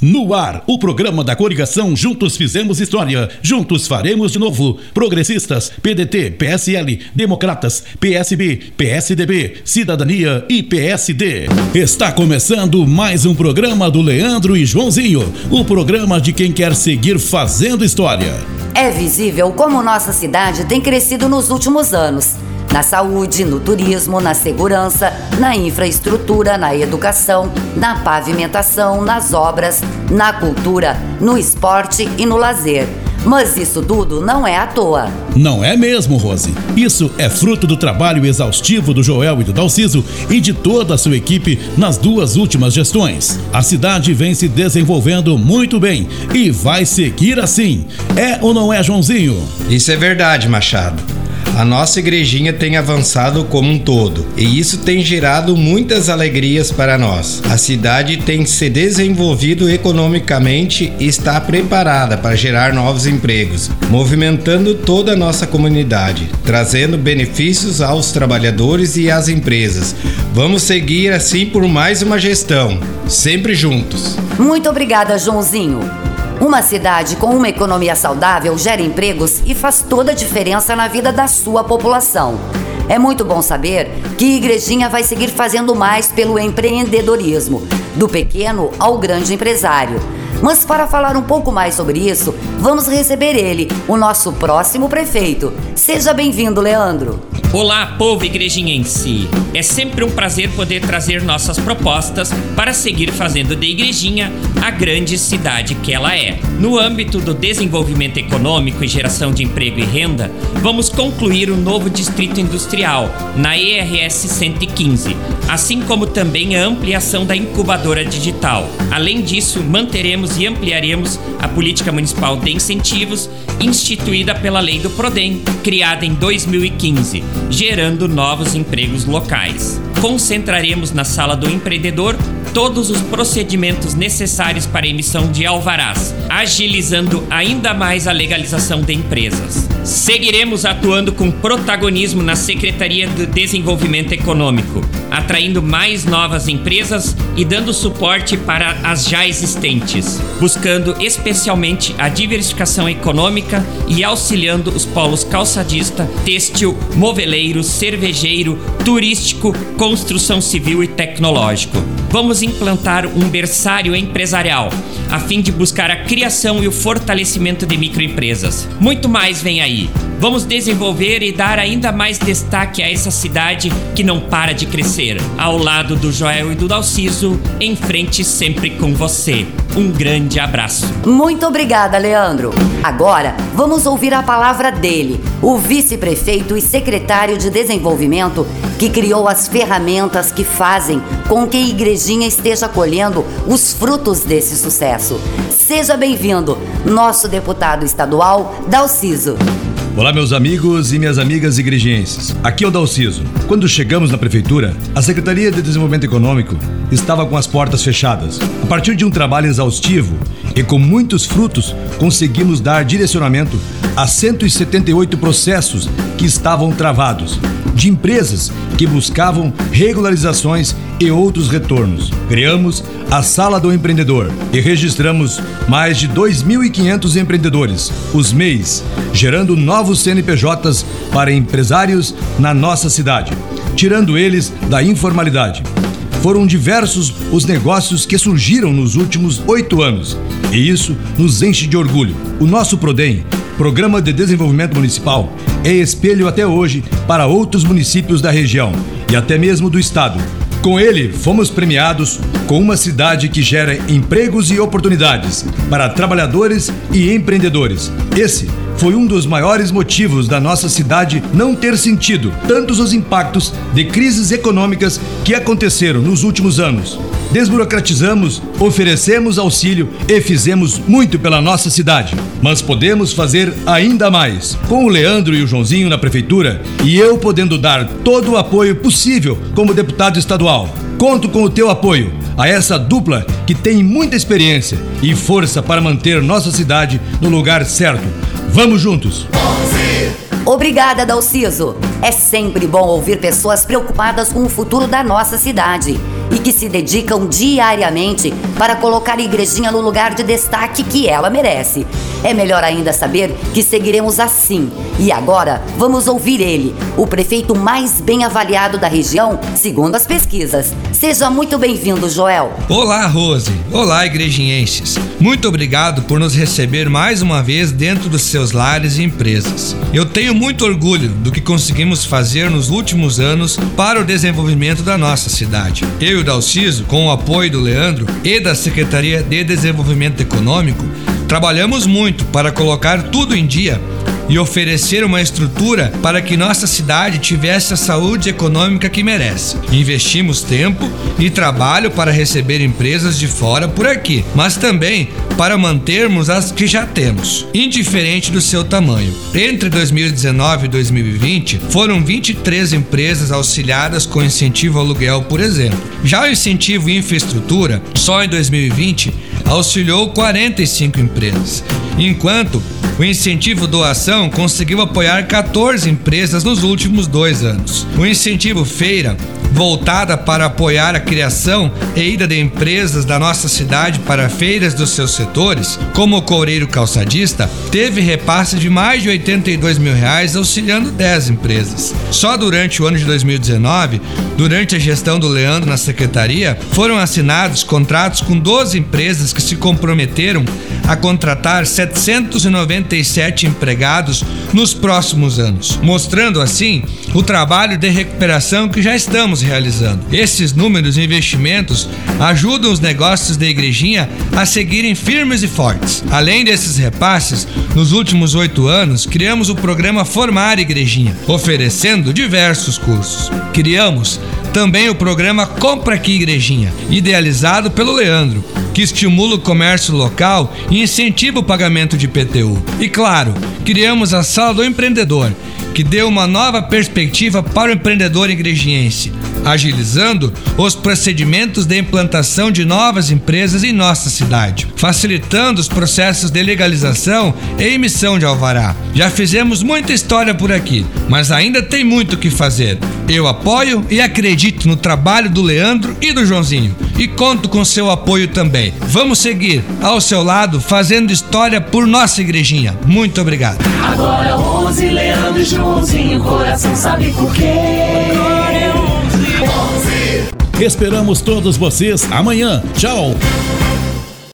No ar, o programa da coligação Juntos Fizemos História, Juntos Faremos de Novo. Progressistas, PDT, PSL, Democratas, PSB, PSDB, Cidadania e PSD. Está começando mais um programa do Leandro e Joãozinho, o programa de quem quer seguir fazendo história. É visível como nossa cidade tem crescido nos últimos anos na saúde, no turismo, na segurança, na infraestrutura, na educação, na pavimentação, nas obras, na cultura, no esporte e no lazer. Mas isso tudo não é à toa. Não é mesmo, Rose. Isso é fruto do trabalho exaustivo do Joel e do Dalciso e de toda a sua equipe nas duas últimas gestões. A cidade vem se desenvolvendo muito bem e vai seguir assim. É ou não é, Joãozinho? Isso é verdade, Machado. A nossa igrejinha tem avançado como um todo e isso tem gerado muitas alegrias para nós. A cidade tem se desenvolvido economicamente e está preparada para gerar novos empregos, movimentando toda a nossa comunidade, trazendo benefícios aos trabalhadores e às empresas. Vamos seguir assim por mais uma gestão, sempre juntos. Muito obrigada, Joãozinho. Uma cidade com uma economia saudável gera empregos e faz toda a diferença na vida da sua população. É muito bom saber que Igrejinha vai seguir fazendo mais pelo empreendedorismo, do pequeno ao grande empresário. Mas para falar um pouco mais sobre isso, vamos receber ele, o nosso próximo prefeito. Seja bem-vindo, Leandro. Olá, povo igrejinhense! É sempre um prazer poder trazer nossas propostas para seguir fazendo de Igrejinha a grande cidade que ela é. No âmbito do desenvolvimento econômico e geração de emprego e renda, vamos concluir o novo distrito industrial na ERS 115, assim como também a ampliação da incubadora digital. Além disso, manteremos e ampliaremos a política municipal de incentivos instituída pela Lei do Prodem, criada em 2015 gerando novos empregos locais. Concentraremos na sala do empreendedor todos os procedimentos necessários para a emissão de alvarás, agilizando ainda mais a legalização de empresas. Seguiremos atuando com protagonismo na Secretaria de Desenvolvimento Econômico, atraindo mais novas empresas e dando suporte para as já existentes, buscando especialmente a diversificação econômica e auxiliando os polos calçadista, têxtil, moveleiro, cervejeiro, turístico, construção civil e tecnológico. Vamos implantar um berçário empresarial, a fim de buscar a criação e o fortalecimento de microempresas. Muito mais vem aí. Vamos desenvolver e dar ainda mais destaque a essa cidade que não para de crescer. Ao lado do Joel e do Dalciso, em frente sempre com você. Um grande abraço. Muito obrigada, Leandro. Agora, vamos ouvir a palavra dele, o vice-prefeito e secretário de Desenvolvimento que criou as ferramentas que fazem com que a igrejinha esteja colhendo os frutos desse sucesso. Seja bem-vindo, nosso deputado estadual, Dalciso. Olá, meus amigos e minhas amigas igrejenses. Aqui é o Dalciso. Quando chegamos na prefeitura, a Secretaria de Desenvolvimento Econômico estava com as portas fechadas. A partir de um trabalho exaustivo e com muitos frutos, conseguimos dar direcionamento a 178 processos que estavam travados, de empresas que buscavam regularizações e outros retornos. Criamos a Sala do Empreendedor e registramos mais de 2.500 empreendedores, os MEIs, gerando novos CNPJs para empresários na nossa cidade, tirando eles da informalidade. Foram diversos os negócios que surgiram nos últimos oito anos e isso nos enche de orgulho. O nosso PRODEM, Programa de Desenvolvimento Municipal, é espelho até hoje para outros municípios da região e até mesmo do estado com ele, fomos premiados com uma cidade que gera empregos e oportunidades para trabalhadores e empreendedores. Esse foi um dos maiores motivos da nossa cidade não ter sentido tantos os impactos de crises econômicas que aconteceram nos últimos anos. Desburocratizamos, oferecemos auxílio e fizemos muito pela nossa cidade. Mas podemos fazer ainda mais. Com o Leandro e o Joãozinho na prefeitura e eu podendo dar todo o apoio possível como deputado estadual. Conto com o teu apoio a essa dupla que tem muita experiência e força para manter nossa cidade no lugar certo. Vamos juntos! Obrigada, Dalciso. É sempre bom ouvir pessoas preocupadas com o futuro da nossa cidade. E que se dedicam diariamente para colocar a igrejinha no lugar de destaque que ela merece. É melhor ainda saber que seguiremos assim. E agora vamos ouvir ele, o prefeito mais bem avaliado da região, segundo as pesquisas. Seja muito bem-vindo, Joel. Olá, Rose. Olá, igrejinhenses. Muito obrigado por nos receber mais uma vez dentro dos seus lares e empresas. Eu tenho muito orgulho do que conseguimos fazer nos últimos anos para o desenvolvimento da nossa cidade. Eu e o Dalciso, com o apoio do Leandro e da Secretaria de Desenvolvimento Econômico, trabalhamos muito para colocar tudo em dia e oferecer uma estrutura para que nossa cidade tivesse a saúde econômica que merece. Investimos tempo e trabalho para receber empresas de fora por aqui, mas também para mantermos as que já temos, indiferente do seu tamanho. Entre 2019 e 2020, foram 23 empresas auxiliadas com incentivo aluguel, por exemplo. Já o incentivo infraestrutura, só em 2020, auxiliou 45 empresas, enquanto o incentivo doação conseguiu apoiar 14 empresas nos últimos dois anos. O incentivo feira voltada para apoiar a criação e ida de empresas da nossa cidade para feiras dos seus setores, como o Coureiro Calçadista, teve repasse de mais de 82 mil reais, auxiliando 10 empresas. Só durante o ano de 2019, durante a gestão do Leandro na secretaria, foram assinados contratos com 12 empresas que se comprometeram a contratar 797 empregados nos próximos anos, mostrando assim o trabalho de recuperação que já estamos realizando. Esses números e investimentos ajudam os negócios da igrejinha a seguirem firmes e fortes. Além desses repasses, nos últimos oito anos, criamos o programa Formar Igrejinha, oferecendo diversos cursos. Criamos também o programa Compra Aqui Igrejinha, idealizado pelo Leandro, que estimula o comércio local e incentiva o pagamento de PTU. E claro, criamos a Sala do Empreendedor, que deu uma nova perspectiva para o empreendedor igrejiense, agilizando os procedimentos de implantação de novas empresas em nossa cidade, facilitando os processos de legalização e emissão de alvará. Já fizemos muita história por aqui, mas ainda tem muito o que fazer. Eu apoio e acredito no trabalho do Leandro e do Joãozinho e conto com seu apoio também. Vamos seguir ao seu lado fazendo história por nossa igrejinha. Muito obrigado. Agora 11, Leandro e Joãozinho, coração sabe por quê. Agora 11. Esperamos todos vocês amanhã. Tchau.